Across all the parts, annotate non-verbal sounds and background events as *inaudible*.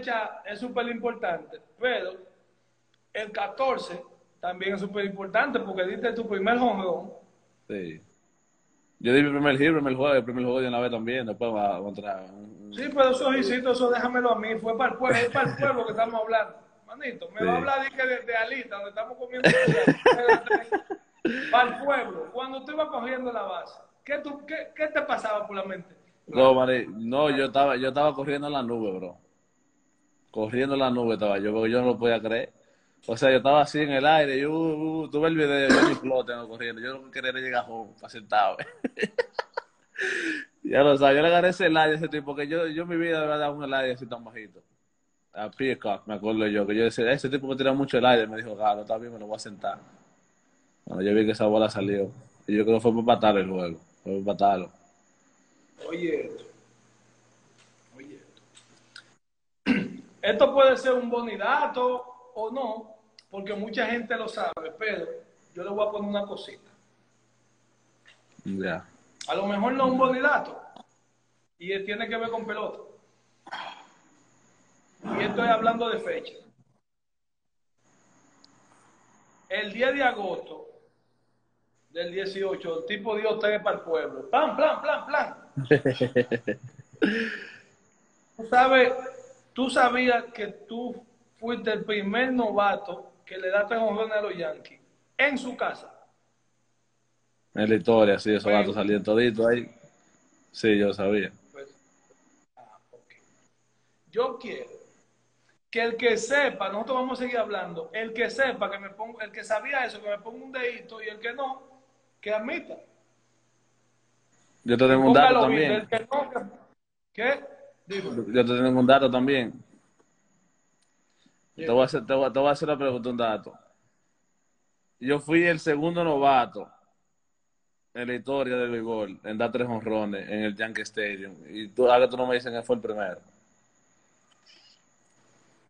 fecha es súper importante, pero el 14 también es súper importante porque diste tu primer home Sí. Yo di mi primer el primer juego, el primer juego de una vez también, después va a contra un... Sí, pero esos hijito, eso déjamelo a mí, fue para el pueblo, es para el pueblo que estamos hablando. Manito, me va a hablar de, de, de Alita, donde estamos comiendo. para el pueblo, cuando tú ibas cogiendo la base, ¿qué, tú, qué, qué te pasaba por la mente? No, Mari, no, yo estaba, yo estaba corriendo en la nube, bro. Corriendo en la nube estaba yo, yo no lo podía creer. O sea, yo estaba así en el aire, yo uh, uh tuve el video, yo ni flote no corriendo, yo no quería llegar home, sentado. *laughs* ya lo sabes, yo le agarré ese a ese tipo, porque yo, yo mi vida había dado un aire así tan bajito. A Peacock, me acuerdo yo, que yo decía, ese tipo me tira mucho el aire, me dijo, claro, está bien, me lo voy a sentar. Bueno, yo vi que esa bola salió, y yo creo que fue por matar el juego, fue por matarlo. Oye esto. Puede ser un bonidato o no, porque mucha gente lo sabe, pero yo le voy a poner una cosita. Ya. A lo mejor no es un bonidato y tiene que ver con pelota. Y estoy hablando de fecha. El 10 de agosto del 18, el tipo dio tres para el pueblo. Plan, plan, plan, plan. *laughs* tú sabes, tú sabías que tú fuiste el primer novato que le da tres a los Yankees en su casa. En la historia, sí, esos gatos salían toditos ahí. Sí, yo sabía. Pues, ah, yo quiero que el que sepa, nosotros vamos a seguir hablando, el que sepa que me ponga, el que sabía eso, que me ponga un dedito y el que no, que admita. Yo te tengo un dato también. que no, ¿Qué? Yo te tengo un dato también. Te voy, a hacer, te, voy, te voy a hacer la pregunta, un dato. Yo fui el segundo novato en la historia del béisbol en dar tres honrones en el Yankee Stadium. Y tú, ahora tú no me dices que fue el primero.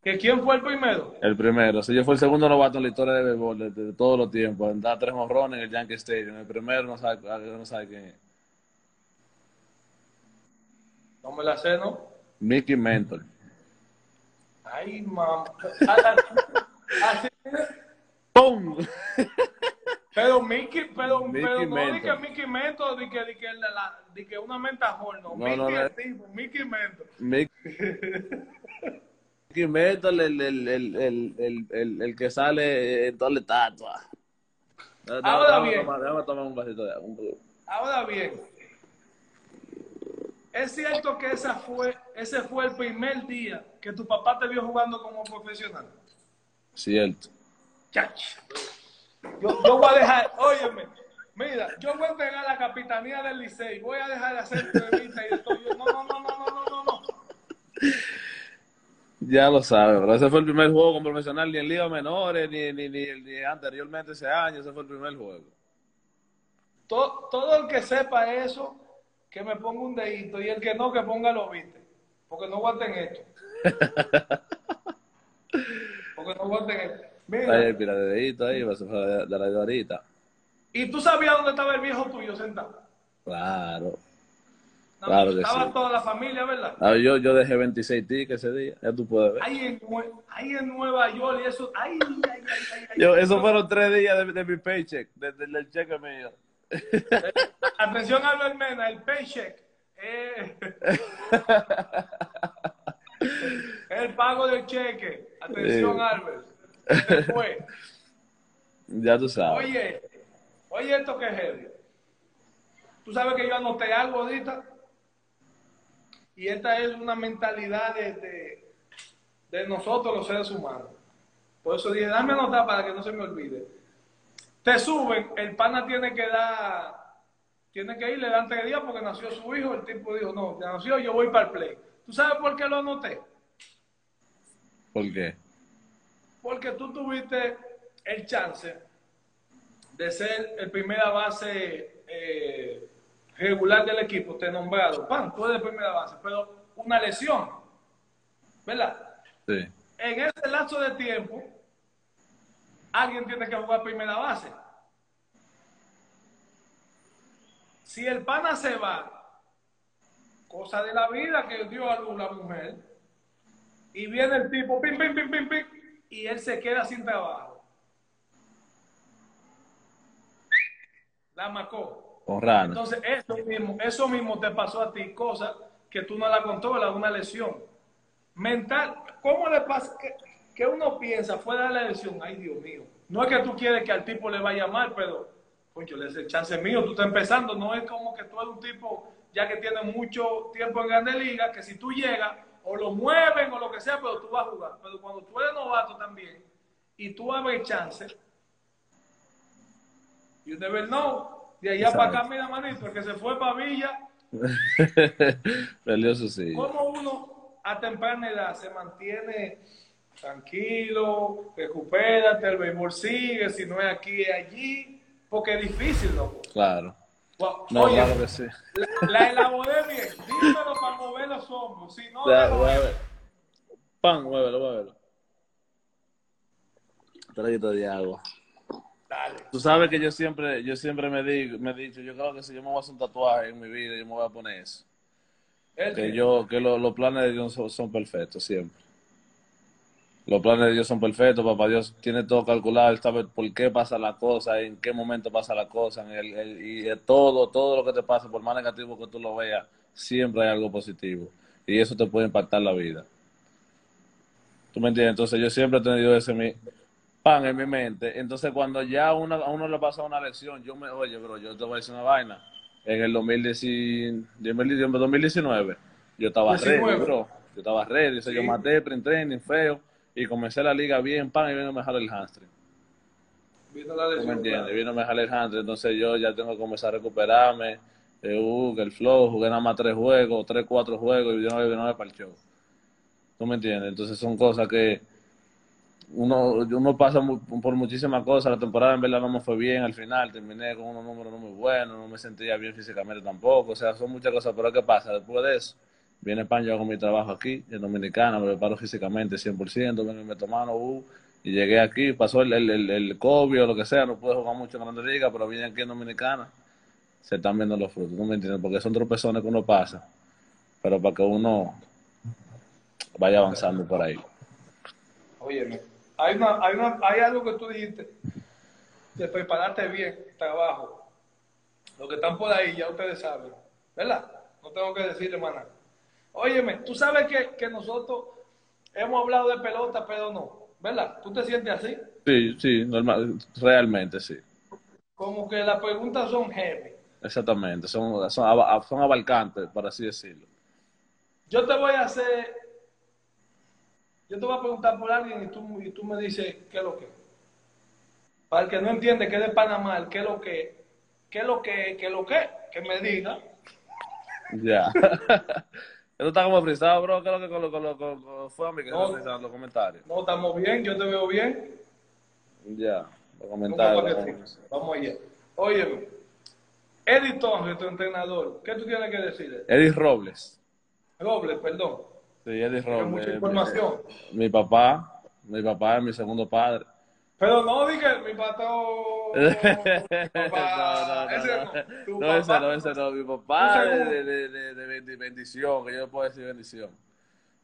¿Que quién fue el primero? El primero. Si yo fui el segundo novato en la historia del béisbol de, todos los tiempos en dar tres honrones en el Yankee Stadium. El primero no sabe, no sabe quién es. No me la sé, ¿no? Mickey Mentor. Ay, mamá. Así. ¡Pum! Pero Mickey, pero, Mickey pero no di que Mickey Mento, di que, di que, la, di que una menta no. no Mickey no, no, tipo, Mickey Mento. Mickey, Mickey Mento, el, el, el, el, el, el, que sale en toda la estatua. Ahora bien. Déjame tomar un vasito de agua. Ahora bien. Es cierto que esa fue, ese fue el primer día que tu papá te vio jugando como profesional. Cierto. Chach. Yo, yo voy a dejar, óyeme, mira, yo voy a entregar la capitanía del Licey, voy a dejar de hacer entrevistas y esto. Yo, no, no, no, no, no, no, no. Ya lo sabes, pero ese fue el primer juego como profesional, ni en Liga Menores, ni, ni, ni, ni anteriormente ese año, ese fue el primer juego. Todo, todo el que sepa eso, que me ponga un dedito y el que no, que ponga los viste. Porque no aguanten esto. *laughs* porque no aguanten esto. Mira. Ahí, mira, de dedito ahí, de, de la ahorita. ¿Y tú sabías dónde estaba el viejo tuyo sentado? Claro. claro que estaba toda la familia, ¿verdad? Ah, yo, yo dejé 26 tickets ese día, ya tú puedes ver. Ahí en, ahí en Nueva York y eso, ay, ay, ay, ay, yo, Esos fueron tres días de, de mi paycheck, desde el cheque mío. *laughs* Atención, Albert Mena, el paycheck. Eh, el pago del cheque. Atención, Albert. Después. Ya tú sabes. Oye, oye esto que es heavy. Tú sabes que yo anoté algo ahorita. Y esta es una mentalidad de, de, de nosotros los seres humanos. Por eso dije, dame anotar para que no se me olvide. Te suben, el pana tiene que dar, tiene que ir, le dan tres días porque nació su hijo, el tipo dijo, no, ya nació, yo voy para el play. ¿Tú sabes por qué lo anoté? ¿Por qué? Porque tú tuviste el chance de ser el primera base eh, regular del equipo, te he nombrado, pan, tú eres primera base, pero una lesión, ¿verdad? Sí. En ese lapso de tiempo, alguien tiene que jugar primera base. Si el pana se va, cosa de la vida que dio a la mujer, y viene el tipo, pim, pim, pim, pim, pim, y él se queda sin trabajo. La macó. Rana. Entonces, eso mismo, eso mismo te pasó a ti, cosa que tú no la controlas, una lesión. Mental, ¿cómo le pasa? Que uno piensa fuera de la lesión? Ay, Dios mío. No es que tú quieres que al tipo le vaya mal, pero, coño, le el chance mío, tú estás empezando. No es como que tú eres un tipo ya que tiene mucho tiempo en Grande Liga, que si tú llegas, o lo mueven o lo que sea, pero tú vas a jugar. Pero cuando tú eres novato también, y tú abres chance, you never know. De allá para acá, mira, manito, el que se fue para Villa. *laughs* Su silla. ¿Cómo uno a temprana edad se mantiene tranquilo, recupérate, el béisbol sigue, si no es aquí, es allí? Porque es difícil, loco. Claro. No, Oye, claro que sí. la, la elaboré bien. Dímelo para mover los hombros. Si no, Ya, mueve. Pan, muévelo, muévelo. Traguito de agua. dale. Tú sabes que yo siempre, yo siempre me, digo, me he dicho, yo creo que si yo me voy a hacer un tatuaje en mi vida, yo me voy a poner eso. Que- yo, que lo- los planes de Dios son, son perfectos siempre. Los planes de Dios son perfectos, papá Dios tiene todo calculado, él sabe por qué pasa la cosa, en qué momento pasa la cosa, en el- el- y de todo, todo lo que te pasa, por más negativo que tú lo veas, siempre hay algo positivo. Y eso te puede impactar la vida. ¿Tú me entiendes? Entonces yo siempre he tenido ese mi pan en mi mente. Entonces cuando ya a uno, a uno le pasa una lección, yo me, oye, bro, yo te voy a decir una vaina. En el 2010 2019, yo estaba ready, 19. bro. Yo estaba ready. O sea, yo maté print training feo y comencé la liga bien, pan, y vino a me jalar el hamstring. Vino la ¿Tú me entiendes? claro. Vino a me jalar el hamstring. Entonces yo ya tengo que comenzar a recuperarme. Eh, uh, el flow, jugué nada más tres juegos, tres, cuatro juegos y yo no, no me para el show. ¿Tú me entiendes? Entonces son cosas que uno, uno pasa por muchísimas cosas. La temporada en verdad no me fue bien al final. Terminé con unos números no muy buenos. No me sentía bien físicamente tampoco. O sea, son muchas cosas. Pero ¿qué pasa? Después de eso, viene Pan, yo hago mi trabajo aquí, en Dominicana. Me preparo físicamente 100%. Vengo y meto mano. Uh, y llegué aquí. Pasó el, el, el, el COVID o lo que sea. No pude jugar mucho en Grande Liga, pero vine aquí en Dominicana. Se están viendo los frutos. ¿No me entiendes? Porque son tropezones que uno pasa. Pero para que uno vaya avanzando por ahí. Óyeme, hay, una, hay, una, hay algo que tú dijiste de prepararte bien, trabajo. Los que están por ahí ya ustedes saben, ¿verdad? No tengo que decirle más nada. Óyeme, tú sabes que, que nosotros hemos hablado de pelota, pero no, ¿verdad? ¿Tú te sientes así? Sí, sí, normal, realmente sí. Como que las preguntas son heavy. Exactamente, son, son, son abarcantes, por así decirlo. Yo te voy a hacer, yo te voy a preguntar por alguien y tú, y tú me dices qué es lo que. Para el que no entiende qué es de Panamá, qué es lo que, qué es lo que, qué es lo que, que me diga. Ya. *laughs* Eso está como frisado, bro. ¿Qué es lo que con, lo- con, lo- con, con- fue a mí que No. en los comentarios? No, estamos bien, yo te veo bien. Ya, los comentarios. Vamos allá. Óyeme, Eddie Torres, tu entrenador, ¿qué tú tienes que decir? Eddie Robles. Robles, perdón. Sí, Eddie Robles. mucha información. Mi, mi papá, mi papá es mi segundo padre. Pero no diga mi patrón. papá. *laughs* no, no, Ese no, no. No, ese no, ese no, mi papá de, de, de, de- de bendi- bendición, que yo le puedo decir bendición.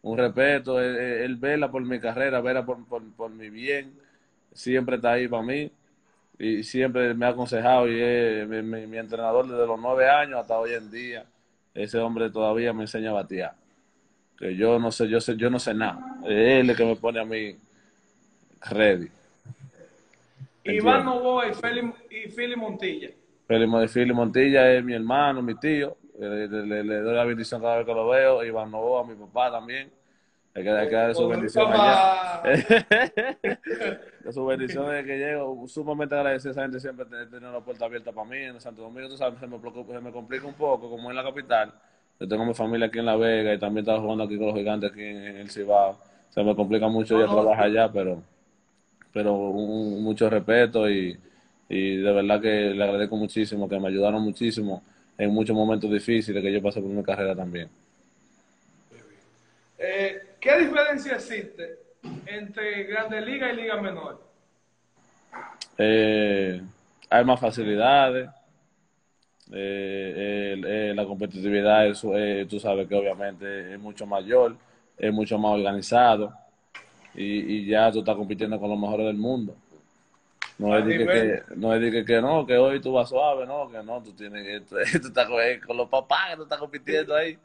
Un respeto, él, vela por mi carrera, vela por, por, por mi bien, siempre está ahí para mí y siempre me ha aconsejado y es mi, mi- mi entrenador desde los nueve años hasta hoy en día. Ese hombre todavía me enseña a batear. Que yo no sé, yo sé, yo no sé nada. Es él el que me pone a mí ready. Iván Novoa y Feli, y Philly Montilla. Félix Fili Montilla es mi hermano, mi tío. Le, le- le- le doy la bendición cada vez que lo veo. Iván Novoa, mi papá también. Hay que, hay que darle *laughs* *laughs* su bendición allá. su bendición de que llego. Sumamente agradecido a esa gente siempre tener tener la puerta abierta para mí en Santo Domingo. Tú sabes, se me, preocupa- se me complica un poco, como en la capital. Yo tengo mi familia aquí en La Vega y también estaba jugando aquí con los gigantes aquí en, en el Cibao. Se me complica mucho No, no, trabajar allá, pero pero un- mucho respeto y, y de verdad que le agradezco muchísimo, que me ayudaron muchísimo en muchos momentos difíciles que yo pasé por mi carrera también. Eh, ¿Qué diferencia existe entre Grande Liga y Liga Menor? Eh, hay más facilidades, eh, eh, la competitividad, es, eh, tú sabes que obviamente es mucho mayor, es mucho más organizado y, y ya tú estás compitiendo con los mejores del mundo. No es de que, que- no es de que, que no, que hoy tú vas suave, no, que no, tú tienes que, *laughs* tú estás con, con los papás que tú estás compitiendo ahí.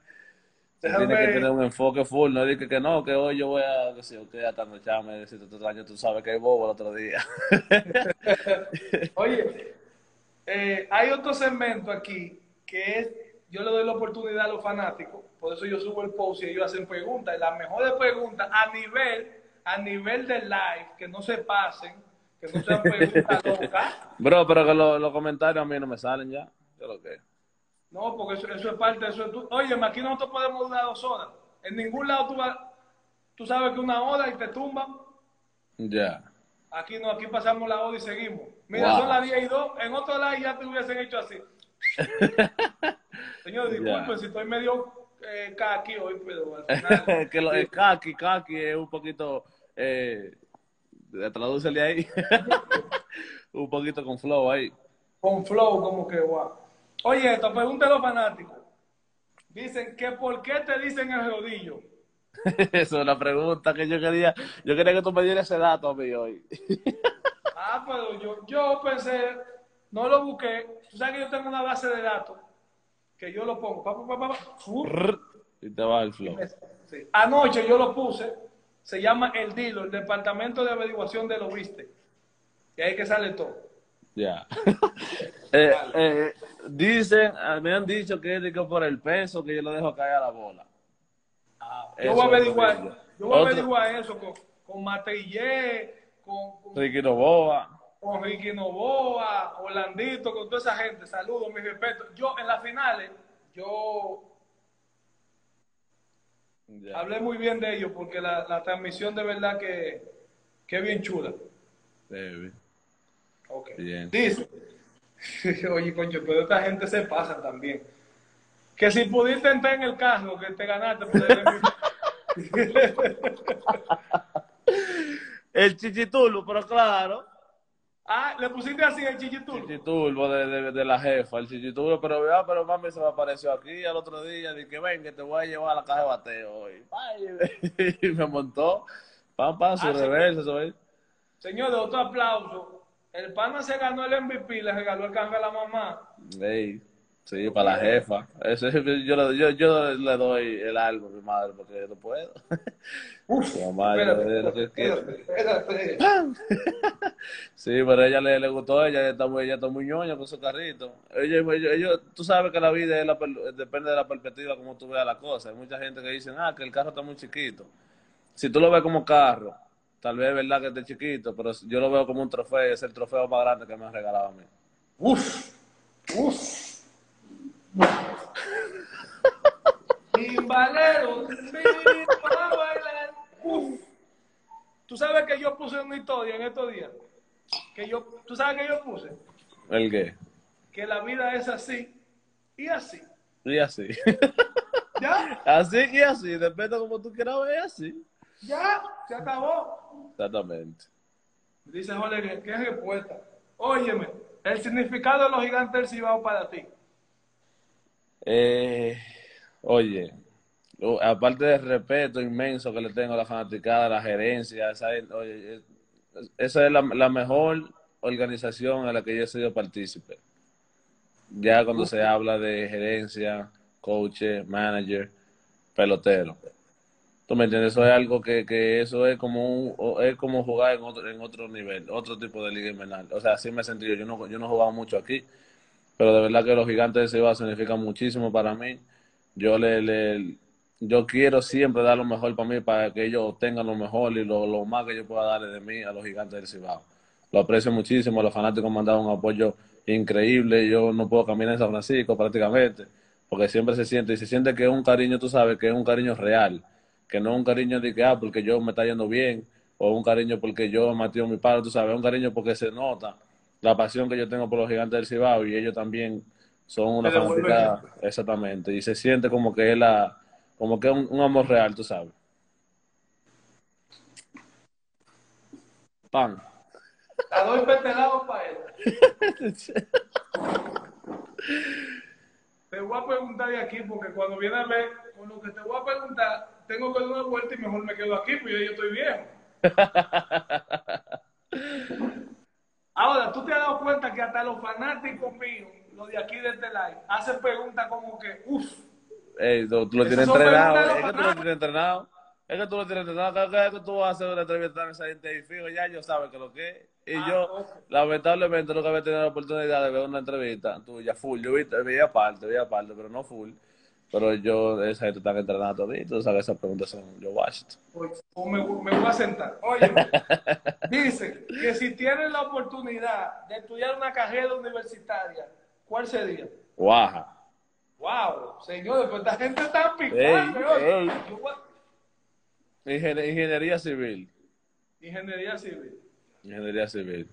Déjame- tienes que tener un enfoque full, no es de que, que no, que hoy yo voy a, que si yo estoy atando chame, si te año tú sabes que hay bobo el otro día. *laughs* Oye, eh, hay otro segmento aquí que es, yo le doy la oportunidad a los fanáticos, por eso yo subo el post y ellos hacen preguntas, y las mejores preguntas a nivel, a nivel de live, que no se pasen, que no sean preguntas *laughs* locas. Bro, pero que lo- los comentarios a mí no me salen ya. Yo lo que. No, porque eso, eso es parte de eso. Oye, aquí nosotros podemos durar dos horas. En ningún lado tú vas, tú sabes que una hora y te tumban. Ya. Aquí no, aquí pasamos la hora y seguimos. Mira, Wow. son las 10 y 2. En otro lado ya te hubiesen hecho así. *laughs* Señor, disculpen si estoy medio eh, caqui hoy, pero al final. que lo, el kaki, kaki es un poquito. Eh, tradúcele ahí. *laughs* un poquito con flow ahí. con flow, como que guau. Oye, esto, pregúntale a los fanáticos. Dicen que por qué te dicen el rodillo. *laughs* Esa es una pregunta que yo quería. Yo quería que tú me dieras ese dato a mí hoy. *laughs* Ah, pero yo, yo pensé, no lo busqué. Tú sabes que yo tengo una base de datos que yo lo pongo. Pa, pa, pa, y te va el flow. sí. Anoche yo lo puse. Se llama el DILO, el Departamento de Averiguación de lo Viste. Y ahí que sale todo. Ya. *laughs* eh, eh, dicen, ah, me han dicho que es por el peso que yo le dejo caer a la bola. Yo Eso voy a averiguar, yo voy a averiguar eso con, con Matillé, con, con, Ricky Novoa. Con Ricky Novoa, Orlandito, con toda esa gente. Saludos, mi respeto. Yo en las finales, yo Ya. hablé muy bien de ellos porque la, la transmisión de verdad que, que bien chula. Baby. Ok. Bien. Dice, *laughs* oye, concho, pero esta gente se pasa también. Que si pudiste entrar en el carro, que te ganaste MVP. *laughs* El chichitulo, pero claro. Ah, le pusiste así el chichitul. Chichitulo de, de, de la jefa, el chichitulo, pero vea, pero mami se me apareció aquí al otro día, dije, ven, que te voy a llevar a la caja de bateo hoy. *laughs* Y me montó, pam, pam, su Ah, reversa, eso es. Señores, otro aplauso. El pana se ganó el MVP, le regaló el carro a la mamá. Ey, sí, para la jefa. Eso es- yo, le- yo, yo le doy el algo a mi madre porque no puedo. *laughs* Uf, Mamá, espérate, lo que espérate. *laughs* Sí, pero a ella le, le gustó, ella está muy, ella está muy ñoña con su carrito. Ellos, ellos, ellos- tú sabes que la vida es la per- depende de la perspectiva como tú veas la cosa. Hay mucha gente que dice, ah, que el carro está muy chiquito. Si tú lo ves como carro, tal vez es verdad que esté chiquito, pero yo lo veo como un trofeo, es el trofeo más grande que me han regalado a mí. Uf, uf. Timbalero, para bailar. Uf. Tú sabes que yo puse una historia en estos días. Que yo, tú sabes que yo puse ¿El qué? que la vida es así y así. Y así. *laughs* Ya, así y así, depende como tú quieras ver, así. ya, se acabó. Exactamente. Dice Jorge, ¿qué- ¿qué respuesta? Óyeme, el significado de los gigantes del Cibao para ti. Eh, oye, aparte del respeto inmenso que le tengo a la fanaticada, a la gerencia, esa es, oye, es- esa es la, mejor organización a la que yo he sido partícipe. Ya cuando se habla de gerencia, coach, manager, pelotero. ¿Tú me entiendes? Eso es algo que, que eso es como un, es como jugar en otro, en otro nivel, otro tipo de liga invernal. O sea, así me he sentido. Yo no, yo no he jugado mucho aquí, pero de verdad que los gigantes de Cibao significan muchísimo para mí. Yo le, le- yo quiero siempre dar lo mejor para mí, para que ellos obtengan lo mejor y lo, lo más que yo pueda darle de mí a los gigantes del Cibao. Lo aprecio muchísimo, los fanáticos me han dado un apoyo increíble. Yo no puedo caminar en San Francisco prácticamente, porque siempre se siente, y se siente que es un cariño, tú sabes, que es un cariño real, que no es un cariño de que, ah, porque yo me está yendo bien, o un cariño porque yo maté a mi padre, tú sabes, es un cariño porque se nota la pasión que yo tengo por los gigantes del Cibao y ellos también son una fanaticada, exactamente, y se siente como que es la, como que es un, un amor real, tú sabes. Pan. La doy petelado para él. *laughs* Te voy a preguntar de aquí, porque cuando viene a ver, con lo que te voy a preguntar, tengo que dar una vuelta y mejor me quedo aquí, porque yo, yo estoy viejo. *laughs* Ahora, tú te has dado cuenta que hasta los fanáticos míos, los de aquí de este live, hacen preguntas como que, uff. Ey, tú, tú lo tienes entrenado. Es que tú lo tienes entrenado. Es que tú lo tienes entrenado. Cada vez que tú vas a hacer una entrevista en esa gente y fijo, ya yo sabe que lo que es. Y Ah, yo, lamentablemente, nunca había tenido la oportunidad de ver una entrevista tuya full. Yo vi- veía parte, veía parte, pero no full. Pero yo, esa gente está entrenada todito. Sabes, esas preguntas son yo Washington. Pues, o me, me voy a sentar. Oye, *laughs* dicen que si tienen la oportunidad de estudiar una carrera universitaria, ¿cuál sería? Guaja. Wow, señores, pues esta gente está picante. Ingen- Ingeniería civil. Ingeniería civil. Ingeniería civil.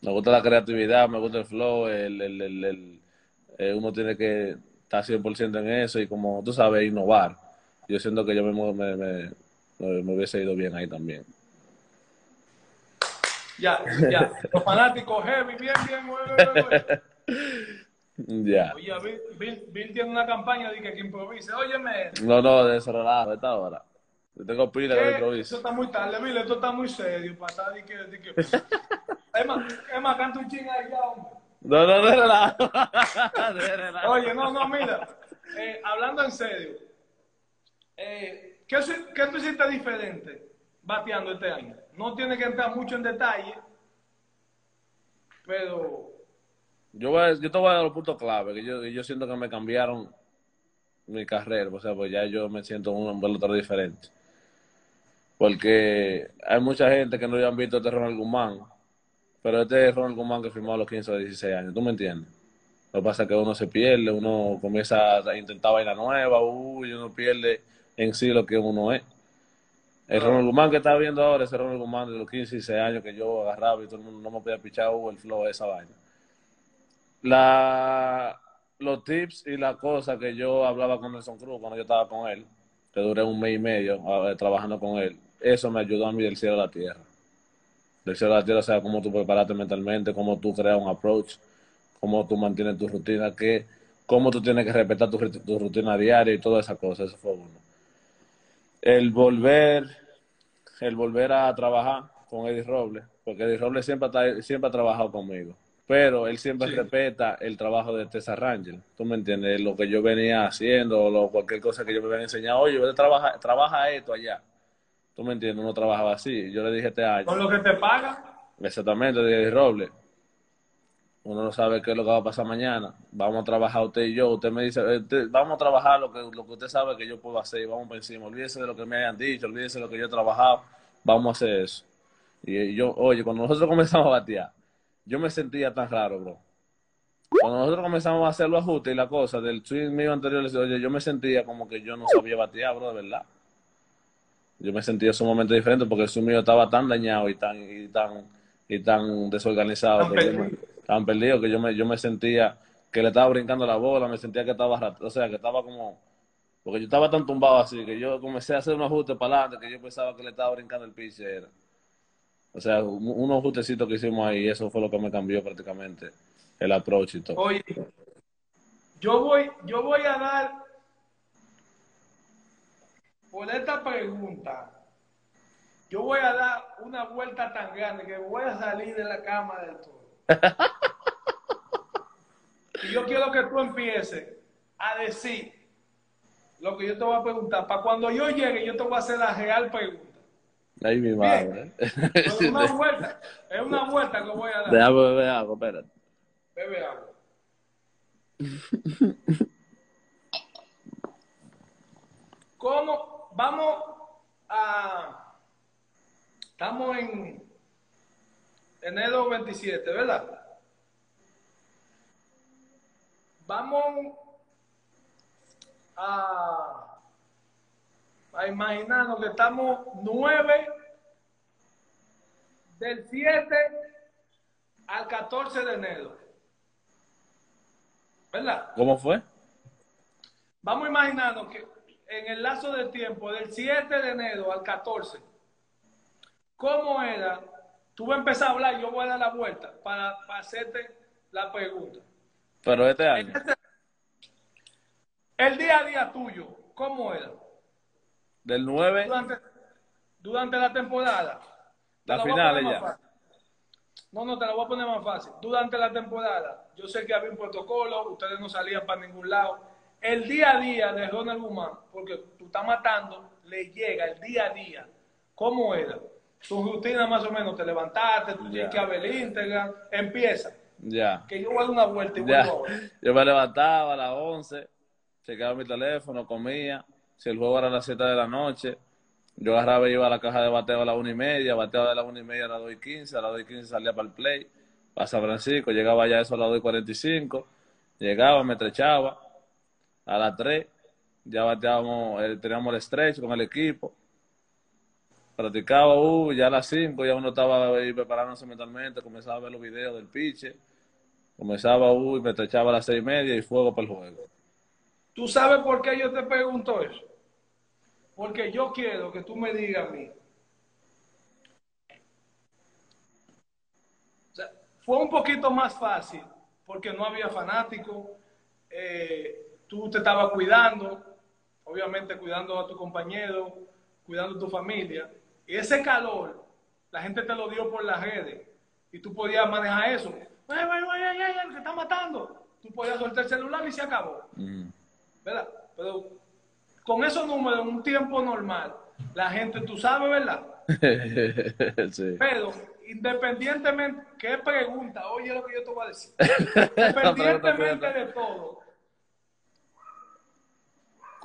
Me gusta la creatividad, me gusta el flow, el, el, el, el- eh, uno tiene que estar 100% en eso y como tú sabes, innovar. Yo siento que yo me, me, me, me hubiese ido bien ahí también. Ya, ya. Los fanáticos heavy, bien, bien, güey. *laughs* Ya. Oye, Bill, Bill, Bill tiene una campaña de que, que improvise. Óyeme, No, no, de cerrar a esta hora. Yo tengo pila de que esto improviso. está muy tarde, Bill, esto está muy serio para estar de que, de que... Es más, es más, canta un ching ahí ya, hombre. No, no, *laughs* de relajo. De relajo. Oye, no, no, mira, eh, hablando en serio, eh, ¿qué, qué tú hiciste diferente bateando este año? No tiene que entrar mucho en detalle, pero Yo, voy a- yo te voy a dar los puntos clave, que yo, yo siento que me cambiaron mi carrera, o sea, pues ya yo me siento un pelotero diferente. Porque hay mucha gente que no habían visto este Ronald Guzmán, pero este es Ronald Guzmán que firmó a los 15 o 16 años, ¿tú me entiendes? Lo que pasa es que uno se pierde, uno comienza a intentar vaina nueva, uy, uno pierde en sí lo que uno es. El Ronald Guzmán que está viendo ahora, ese Ronald Guzmán de los 15 y 16 años que yo agarraba y todo el mundo no me podía pichar, uh, el flow, esa vaina la, los tips y las cosas que yo hablaba con Nelson Cruz cuando yo estaba con él, que duré un mes y medio eh, trabajando con él, eso me ayudó a mí del cielo a la tierra. Cielo a la tierra, o sea, cómo tú prepararte mentalmente, cómo tú creas un approach, cómo tú mantienes tu rutina, que, cómo tú tienes que respetar tu, tu rutina diaria y todas esas cosas, eso fue uno. El volver, el volver a trabajar con Eddie Robles, porque Eddie Robles siempre, está- siempre ha trabajado conmigo, pero él siempre Sí. respeta el trabajo de Tessa Rangel, tú me entiendes, lo que yo venía haciendo, o lo- cualquier cosa que yo me había enseñado, oye, vete a trabajar, trabaja esto allá, tú me entiendes, uno trabajaba así, yo le dije este año, con lo que te pagan, Exactamente, de Eddie Robles. Uno no sabe qué es lo que va a pasar mañana. Vamos a trabajar usted y yo. Usted me dice, eh, usted- vamos a trabajar lo que, lo que usted sabe que yo puedo hacer y vamos por encima. Olvídese de lo que me hayan dicho, olvídese de lo que yo he trabajado. Vamos a hacer eso. Y yo, oye, cuando nosotros *laughs* comenzamos a batear, yo me sentía tan raro, bro. Cuando nosotros comenzamos a hacer los ajustes y la cosa del swing mío anterior, oye, yo me sentía como que yo no sabía batear, bro, de verdad. Yo me sentía sumamente diferente porque el swing mío estaba tan dañado y tan, y tan, y tan desorganizado, Tan que yo me- perdido. tan perdido que yo me, yo me sentía que le estaba brincando la bola, me sentía que estaba, o sea, que estaba como, porque yo estaba tan tumbado así que yo comencé a hacer un ajuste para adelante que yo pensaba que le estaba brincando el pitcher. O sea, un- unos ajustecitos que hicimos ahí, eso fue lo que me cambió prácticamente el approach y todo. oye, yo voy, yo voy a dar por esta pregunta, yo voy a dar una vuelta tan grande que voy a salir de la cama del todo. y yo quiero que tú empieces a decir lo que yo te voy a preguntar. Para cuando yo llegue, yo te voy a hacer la real pregunta. Ahí mi madre. Es una *laughs* vuelta, es una vuelta que voy a dar. Déjame beber algo, espérate. Bebe agua. *laughs* ¿Cómo? Vamos a... Estamos en enero 27, ¿verdad? Vamos a, a imaginarnos que estamos 9 del 7 al 14 de enero. ¿Verdad? ¿Cómo fue? Vamos a imaginarnos que en el lazo de tiempo del 7 de enero al 14, ¿cómo era? Tú vas a empezar a hablar y yo voy a dar la vuelta para, para hacerte la pregunta. Pero este año. El día a día tuyo, ¿cómo era? Del 9, Durante, durante la temporada. Te La final ya. fácil. No, no, te la voy a poner más fácil. Durante la temporada, yo sé que había un protocolo, ustedes no salían para ningún lado. El día a día de Ronald Guzmán, porque tú estás matando, le llega el día a día. ¿Cómo era? Tu rutina más o menos, te levantaste, tú tienes que haber Instagram, empieza. ya. Que yo voy a dar una vuelta y vuelvo. Yo me levantaba a las 11, checaba mi teléfono, comía. Si el juego era a las 7 de la noche, yo agarraba y iba a la caja de bateo a las 1 y media, bateaba de las 1 y media a las 2 y 15, a las 2 y 15 salía para el play, para San Francisco, llegaba ya eso a las 2 y 45, llegaba, me estrechaba, a las 3 ya bateábamos, eh, teníamos el stretch con el equipo, practicaba, uh, ya a las 5 ya uno estaba ahí preparándose mentalmente, comenzaba a ver los videos del pitcher, comenzaba, uh, y me estrechaba a las 6 y media y fuego para el juego. ¿Tú sabes por qué yo te pregunto eso? Porque yo quiero que tú me digas a mí. O sea, fue un poquito más fácil porque no había fanáticos, eh, tú te estabas cuidando, obviamente cuidando a tu compañero, cuidando a tu familia. Y ese calor, la gente te lo dio por las redes y tú podías manejar eso. ¡Ay, ay, ay, ay, ay, que está matando! Tú podías soltar el celular y se acabó. Mm. ¿verdad? Pero con esos números en un tiempo normal, la gente, tú sabes, ¿verdad? *laughs* sí. Pero independientemente, ¿qué pregunta? Oye lo que yo te voy a decir. *laughs* Independientemente de todo,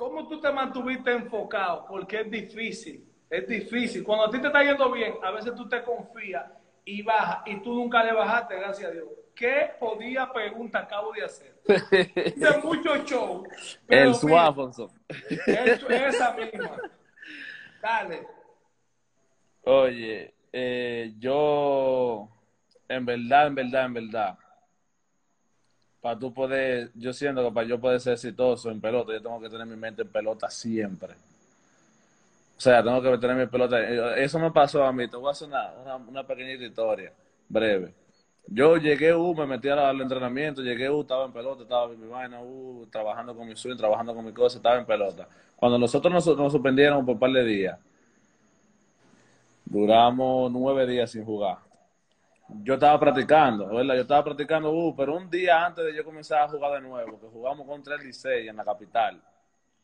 ¿cómo tú te mantuviste enfocado? Porque es difícil, es difícil. Cuando a ti te está yendo bien, a veces tú te confías y bajas, y tú nunca le bajaste, gracias a Dios. ¿Qué podía pregunta acabo de hacer? *laughs* De mucho show. El. Eso- esa misma. Dale. Oye, eh, yo, en verdad, en verdad, en verdad, para tú poder, yo siento que para yo poder ser exitoso en pelota, yo tengo que tener mi mente en pelota siempre. O sea, tengo que tener mi pelota. Eso me pasó a mí. Te voy a hacer una, una, una pequeñita historia, breve. Yo llegué, uh, me metí al entrenamiento, llegué, uh, estaba en pelota, estaba en mi vaina, uh, trabajando con mi swing, trabajando con mi cosa, estaba en pelota. Cuando nosotros nos, nos suspendieron por un par de días, duramos nueve días sin jugar. Yo estaba practicando, ¿verdad? Yo estaba practicando, uh, pero un día antes de yo comenzar a jugar de nuevo, que jugamos contra el Licey en la capital,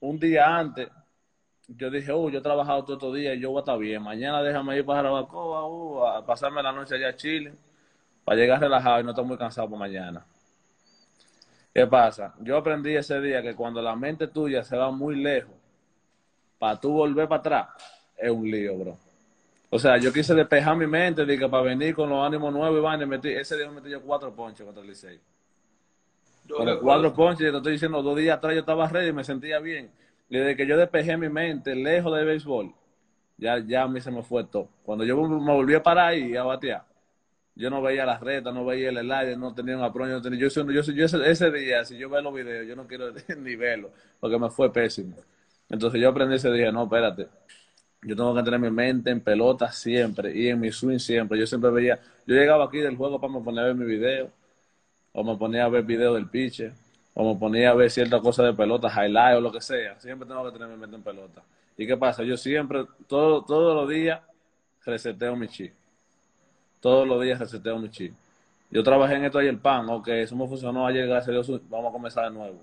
un día antes, yo dije, uh, yo he trabajado todo estos días y yo voy a estar bien. Mañana déjame ir para Jarabacoa, uh, a pasarme la noche allá a Chile, para llegar relajado y no estar muy cansado por mañana. ¿Qué pasa? Yo aprendí ese día que cuando la mente tuya se va muy lejos, para tú volver para atrás, es un lío, bro. O sea, yo quise despejar mi mente, dije, para venir con los ánimos nuevos y vaina, y metí, ese día me metí yo cuatro ponches contra el Licey. Recuerdo. cuatro ponches, te estoy diciendo, dos días atrás yo estaba ready y me sentía bien. Y desde que yo despejé mi mente lejos del béisbol, ya, ya a mí se me fue todo. Cuando yo me volví a parar y a batear, yo no veía las retas, no veía el slide, no tenía un apron, yo, no tenía, yo ese, ese día, si yo veo los videos, yo no quiero *laughs* ni verlo, porque me fue pésimo. Entonces yo aprendí ese día, no, espérate, yo tengo que tener mi mente en pelota siempre y en mi swing siempre. Yo siempre veía, yo llegaba aquí del juego para me poner a ver mi video, o me ponía a ver video del pitcher, o me ponía a ver cierta cosa de pelota, highlight o lo que sea. Siempre tengo que tener mi mente en pelota. ¿Y qué pasa? Yo siempre, todo, todos los días, reseteo mi chip. Todos los días reseteo mi chip. Yo trabajé en esto ayer, pan, ok, eso me funcionó ayer, gracias vamos a comenzar de nuevo.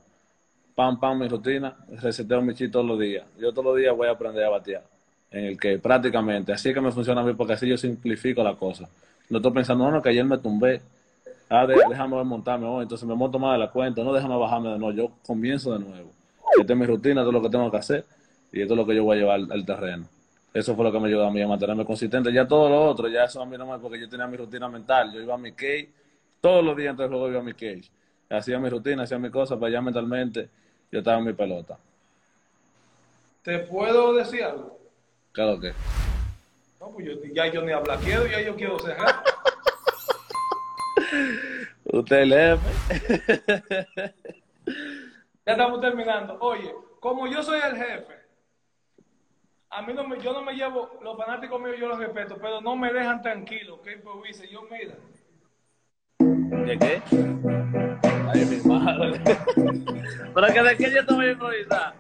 Pam, pam, mi rutina, reseteo mi chip todos los días. Yo todos los días voy a aprender a batear. En el que prácticamente, así es que me funciona a mí, porque así yo simplifico la cosa. No estoy pensando, no, no, que ayer me tumbé. Ah, de- déjame montarme hoy, entonces me monto más de la cuenta. No, déjame bajarme de nuevo. Yo comienzo de nuevo. Esta es mi rutina, esto es lo que tengo que hacer y esto es lo que yo voy a llevar al, terreno. Eso fue lo que me ayudó a mí a mantenerme consistente. Ya todo lo otro, ya eso a mí no más porque yo tenía mi rutina mental. Yo iba a mi cage, todos los días antes del juego iba a mi cage. Hacía mi rutina, hacía mi cosa, para allá mentalmente yo estaba en mi pelota. ¿Te puedo decir algo? Claro que. No, pues yo, ya yo ni habla quiero, ya yo quiero cerrar. *laughs* Usted lee. Ya estamos terminando. Oye, como yo soy el jefe, a mí no me, yo no me llevo, los fanáticos míos yo los respeto, pero no me dejan tranquilo, que improvise. Yo, mira, ¿De qué? Ay, mi madre. *laughs* Pero que de qué yo te voy a improvisar.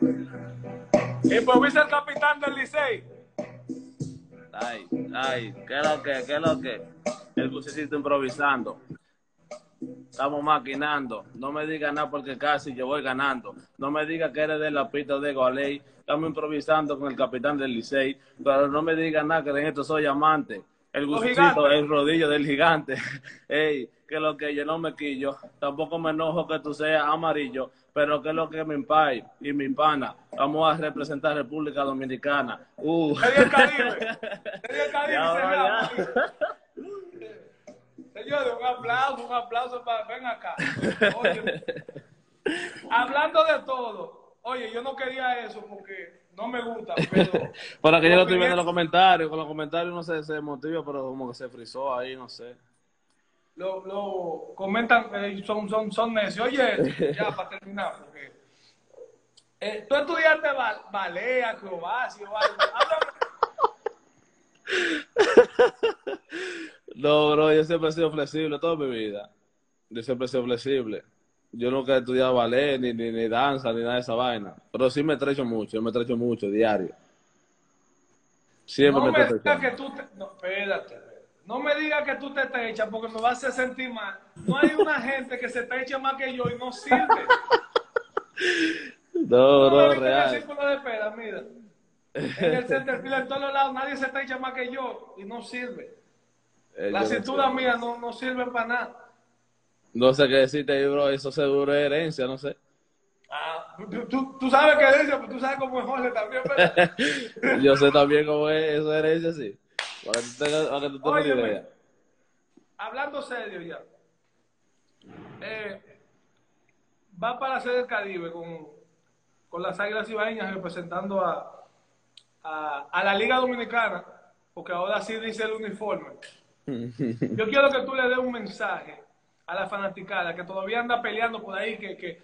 Improvisa el capitán del Licey. Ay, ay, ¿qué es lo que? ¿Qué es lo que? El bucecito improvisando. Estamos maquinando. No me digas nada porque casi yo voy ganando. No me digas que eres de la pista de Goley. Estamos improvisando con el capitán del Licey. Pero no me digas nada que en esto soy amante. El bucecito, el rodillo del gigante. *laughs* Ey, que lo que yo no me quillo. Tampoco me enojo que tú seas amarillo. Pero que lo que mi pai y mi pana. Vamos a representar República Dominicana. Uh. Sería el Caribe. Sería el *laughs* Caribe. Ya, cerrado. ya. *laughs* Señores, un aplauso, un aplauso para. Ven acá. Oye, hablando de todo. Oye, yo no quería eso porque no me gusta, pero. *laughs* Para que yo lo estoy viendo en los comentarios, con los comentarios no sé, se motiva, pero como que se frizó ahí, no sé. Lo, lo comentan, eh, son, son, son necios. Oye, *laughs* ya para terminar, porque. eh, tú estudiaste ba- ballet, acrobacia. *laughs* No, bro, yo siempre he sido flexible toda mi vida. Yo siempre he sido flexible. Yo nunca he estudiado ballet, ni, ni, ni danza, ni nada de esa vaina. Pero sí me estrecho mucho, yo me estrecho mucho, diario. Siempre No me me que tú te. No, espérate. No me digas que tú te estrechas porque me vas a hacer sentir mal. No hay una gente que se estreche más que yo y no sirve. No, No no, el real. círculo de espera, mira. En el centerfield, en todos lados, nadie se estrecha más que yo y no sirve. Eh, La no cintura sé. mía no, no sirve para nada. No sé qué decirte bro, eso seguro es herencia, no sé. Ah, tú, tú- tú sabes qué dice, pero tú sabes cómo es Jorge también, ¿verdad? *laughs* Yo sé también cómo es eso es herencia, sí. Para que tú tengas, para que tú tengas una Óyeme. idea. Hablando serio ya. Eh, va para hacer el Caribe con, con las Águilas Ibaeñas representando a, a, a la Liga Dominicana, porque ahora sí dice el uniforme. *laughs* Yo quiero que tú le des un mensaje a la fanaticada que todavía anda peleando por ahí, que, que,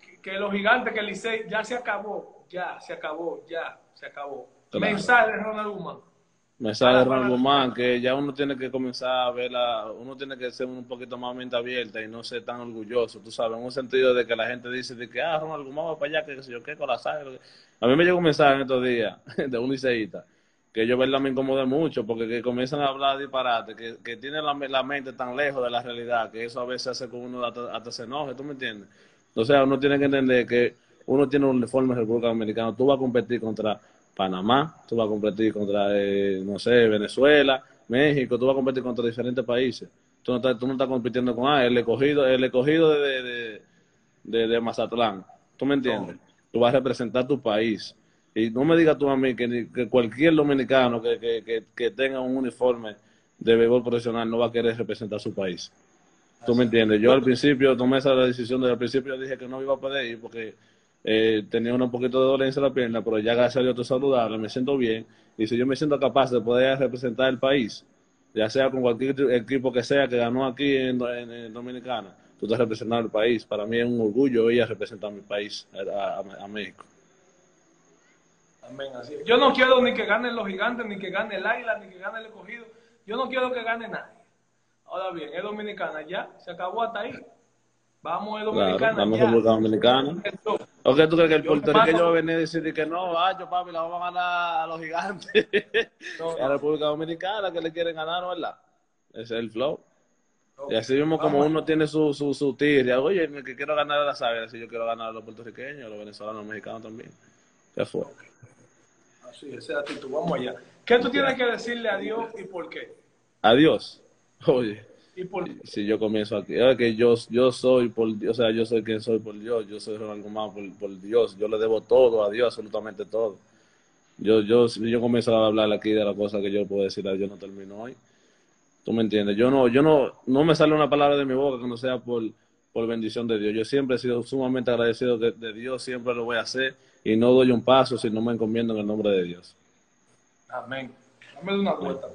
que, que los gigantes, que el Licey ya se acabó, ya se acabó, ya se acabó. Claro. Mensaje de Ronald Guzmán. De Ronald para- Guzmán, que ya uno tiene que comenzar a verla, uno tiene que ser un poquito más mente abierta y no ser tan orgulloso, tú sabes, en un sentido de que la gente dice de que, ah, Ronald Guzmán va para allá, que qué sé yo qué, con la sangre. A mí me llegó un mensaje en estos días *laughs* de un liceísta, que yo verla me incomoda mucho, porque que comienzan a hablar disparate, que, que tiene la, la mente tan lejos de la realidad, que eso a veces hace que uno hasta, hasta se enoje, ¿tú me entiendes? O sea, uno tiene que entender que uno tiene un uniforme en República Dominicana, tú vas a competir contra Panamá, tú vas a competir contra, eh, no sé, Venezuela, México, tú vas a competir contra diferentes países. Tú no estás, tú no estás compitiendo con ah, el escogido, el escogido de, de, de, de Mazatlán. ¿Tú me entiendes? Tú vas a representar tu país. Y no me digas tú a mí que, que cualquier dominicano que, que, que, que tenga un uniforme de béisbol profesional no va a querer representar su país. ¿Tú me entiendes? Yo al principio tomé esa decisión, desde el principio dije que no iba a poder ir porque eh, tenía un poquito de dolencia en la pierna, pero ya gracias a Dios estoy saludable, me siento bien. Y si yo me siento capaz de poder representar el país, ya sea con cualquier equipo que sea que ganó aquí en, Dominicana, tú estás representando el país. Para mí es un orgullo ir a representar mi país, a, México. Amén. Yo no quiero ni que ganen los gigantes, ni que gane el águila, ni que gane el escogido. Yo no quiero que gane nadie. Ahora bien, es dominicana ya, se acabó hasta ahí. Vamos, Claro, dominicana vamos a ya. República Dominicana. ¿O qué tú crees que el puertorriqueño va a venir a decir que no, yo papi, la vamos a ganar a los gigantes? *laughs* No, a la República Dominicana que le quieren ganar, ¿no verdad? Ese es el flow. no. Y así mismo como Vamos. uno tiene su, su, su oye, el que quiero ganar a las águilas, si yo quiero ganar a los puertorriqueños, a los venezolanos, a los mexicanos también. ¿Qué fue? Así, esa es la actitud. Vamos allá. ¿Qué tú tienes que decirle a Dios y por qué? Adiós. Oye, Y por si yo comienzo aquí, es que yo, yo soy por Dios, o sea, yo soy quien soy por Dios, yo soy Ronald Guzmán por, por Dios, yo le debo todo a Dios, absolutamente todo. Yo, yo, yo comienzo a hablar aquí de la cosa que yo puedo decir, yo no termino hoy. ¿Tú me entiendes? Yo no, yo no, no me sale una palabra de mi boca que no sea por, por bendición de Dios. Yo siempre he sido sumamente agradecido de, de Dios, siempre lo voy a hacer y no doy un paso si no me encomiendo en el nombre de Dios. Amén. Dame una vuelta.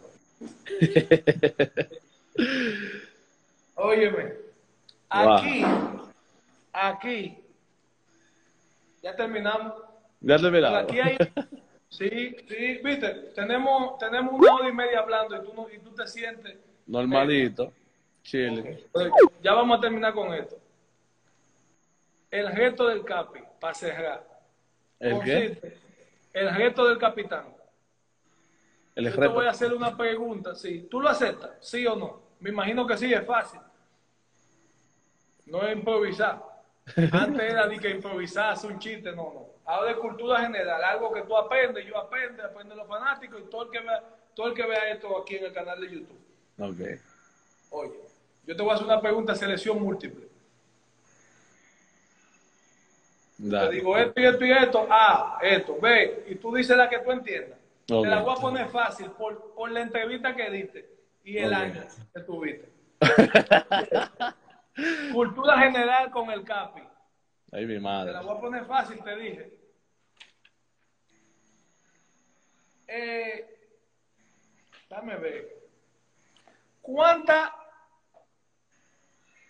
*laughs* Óyeme. Aquí, aquí, ya terminamos. Ya te Pero miraba. aquí hay, sí, sí, viste, tenemos, tenemos una hora y media hablando y tú, no, y tú te sientes. Normalito. Chile. Pues, ya vamos a terminar con esto. El reto del CAPI, para cerrar. ¿El qué? el reto del capitán. El Yo te voy a hacer una pregunta, sí. ¿Tú lo aceptas? ¿Sí o no? Me imagino que sí, es fácil. No es improvisar. *laughs* Antes era de que improvisar, hacer un chiste, no, no. Ahora es cultura general, algo que tú aprendes, yo aprendo, aprenden los fanáticos y todo el que vea, todo el que vea esto aquí en el canal de YouTube. Ok. Oye, yo te voy a hacer una pregunta de selección múltiple. Te Dale. digo esto y esto y esto, A, esto, B, y tú dices la que tú entiendas. Ok. Te la voy a poner fácil por, por la entrevista que diste y el año que tuviste. *laughs* Cultura general con el CAPI. Ay, mi Te madre. la voy a poner fácil, te dije. Eh, dame ver. ¿Cuánta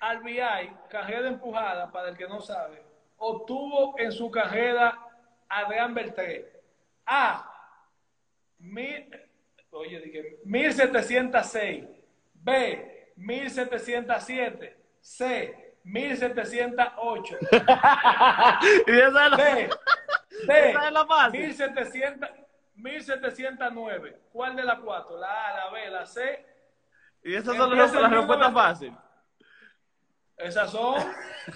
RBI, carrera empujada, para el que no sabe, obtuvo en su carrera Adrián Beltré? A. Mil, oye, dije, 1706. B. 1707. C. 1708. *laughs* y esa es la, D. D. Esa es la fácil. 1700, 1709. ¿Cuál de las cuatro? La A, la B, la C. y esas son las, las respuestas fáciles. Esas son.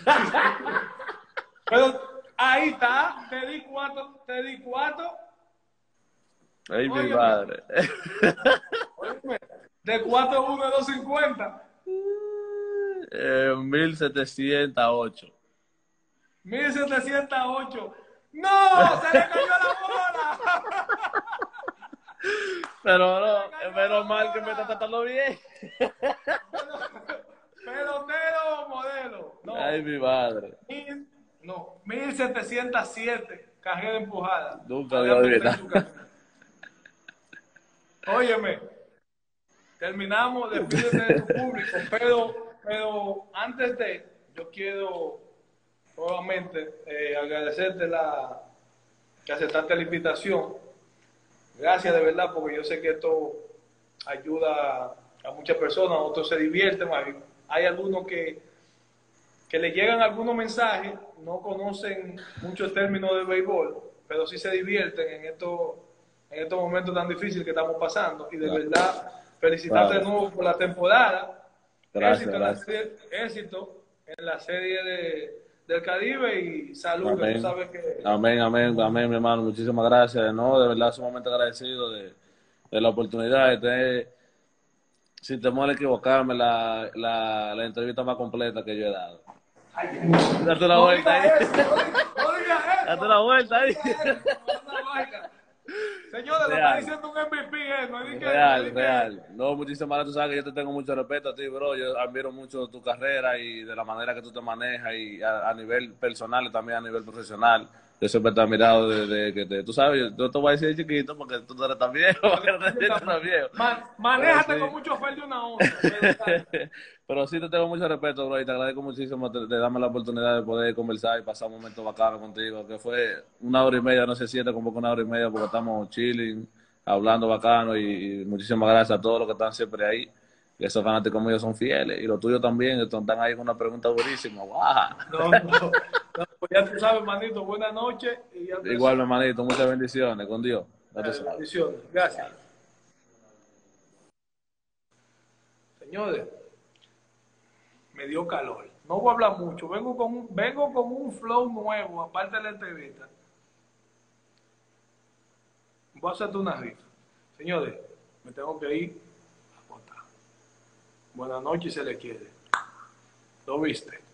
*laughs* Pero ahí está. Te di cuatro. Te di cuatro. Ay, mi Óyeme. madre. Óyeme, De 4 1 a 250. Eh, 1708. 1708. ¡No! ¡Se le cayó la bola! Pero no, es menos mal que me está tratando bien. Pelotero modelo. No. Ay, mi madre. Mil- no, 1707 carrera empujada. Nunca voy a olvidar. Óyeme, terminamos, despídete de tu público, pero, pero antes de, yo quiero nuevamente eh, agradecerte la, que aceptaste la invitación. Gracias de verdad, porque yo sé que esto ayuda a muchas personas, otros se divierten, hay, hay algunos que, que le llegan algunos mensajes, no conocen muchos términos de béisbol, pero sí se divierten en estos, en estos momentos tan difíciles que estamos pasando. Y de verdad, felicitarte de nuevo por la temporada. Gracias, éxito, En la serie, éxito en la serie de, del Caribe y salud, que Amén. tú sabes que... Amén, amén, amén, mi hermano. Muchísimas gracias. No, de verdad, sumamente agradecido de, de la oportunidad de tener, sin temor a equivocarme, la, la, la entrevista más completa que yo he dado. Date la vuelta ahí. Date la vuelta ahí. Señores, lo Real. está diciendo un MVP, eh, no es que- no es Real, de que- real. No, muchísimas gracias. Tú sabes que yo te tengo mucho respeto a ti, bro. Yo admiro mucho tu carrera y de la manera que tú te manejas y a, a nivel personal y también a nivel profesional. Yo siempre te he admirado desde que te... Tú sabes, yo, te voy a decir chiquito porque tú no eres tan viejo. *laughs* porque tú eres tan viejo. Man- manéjate sí. con mucho fel de una. ¿verdad? *laughs* Pero sí te tengo mucho respeto, bro, y te agradezco muchísimo de, de darme la oportunidad de poder conversar y pasar un momento bacano contigo, que fue una hora y media, no sé si te como una hora y media porque estamos chilling, hablando bacano y, y muchísimas gracias a todos los que están siempre ahí. Y esos fanáticos míos son fieles y los tuyos también, están ahí con una pregunta durísima. ¡Guau! No, no, no, pues ya tú sabes, manito, buenas noches. Y ya Igual, hermanito, muchas bendiciones con Dios. Bendiciones. Gracias. Señores, me dio calor. No voy a hablar mucho. Vengo con un, vengo con un flow nuevo, aparte de la entrevista. Voy a hacerte una rifa. Señores, me tengo que ir. Buenas noches, se le quiere. ¿Lo viste?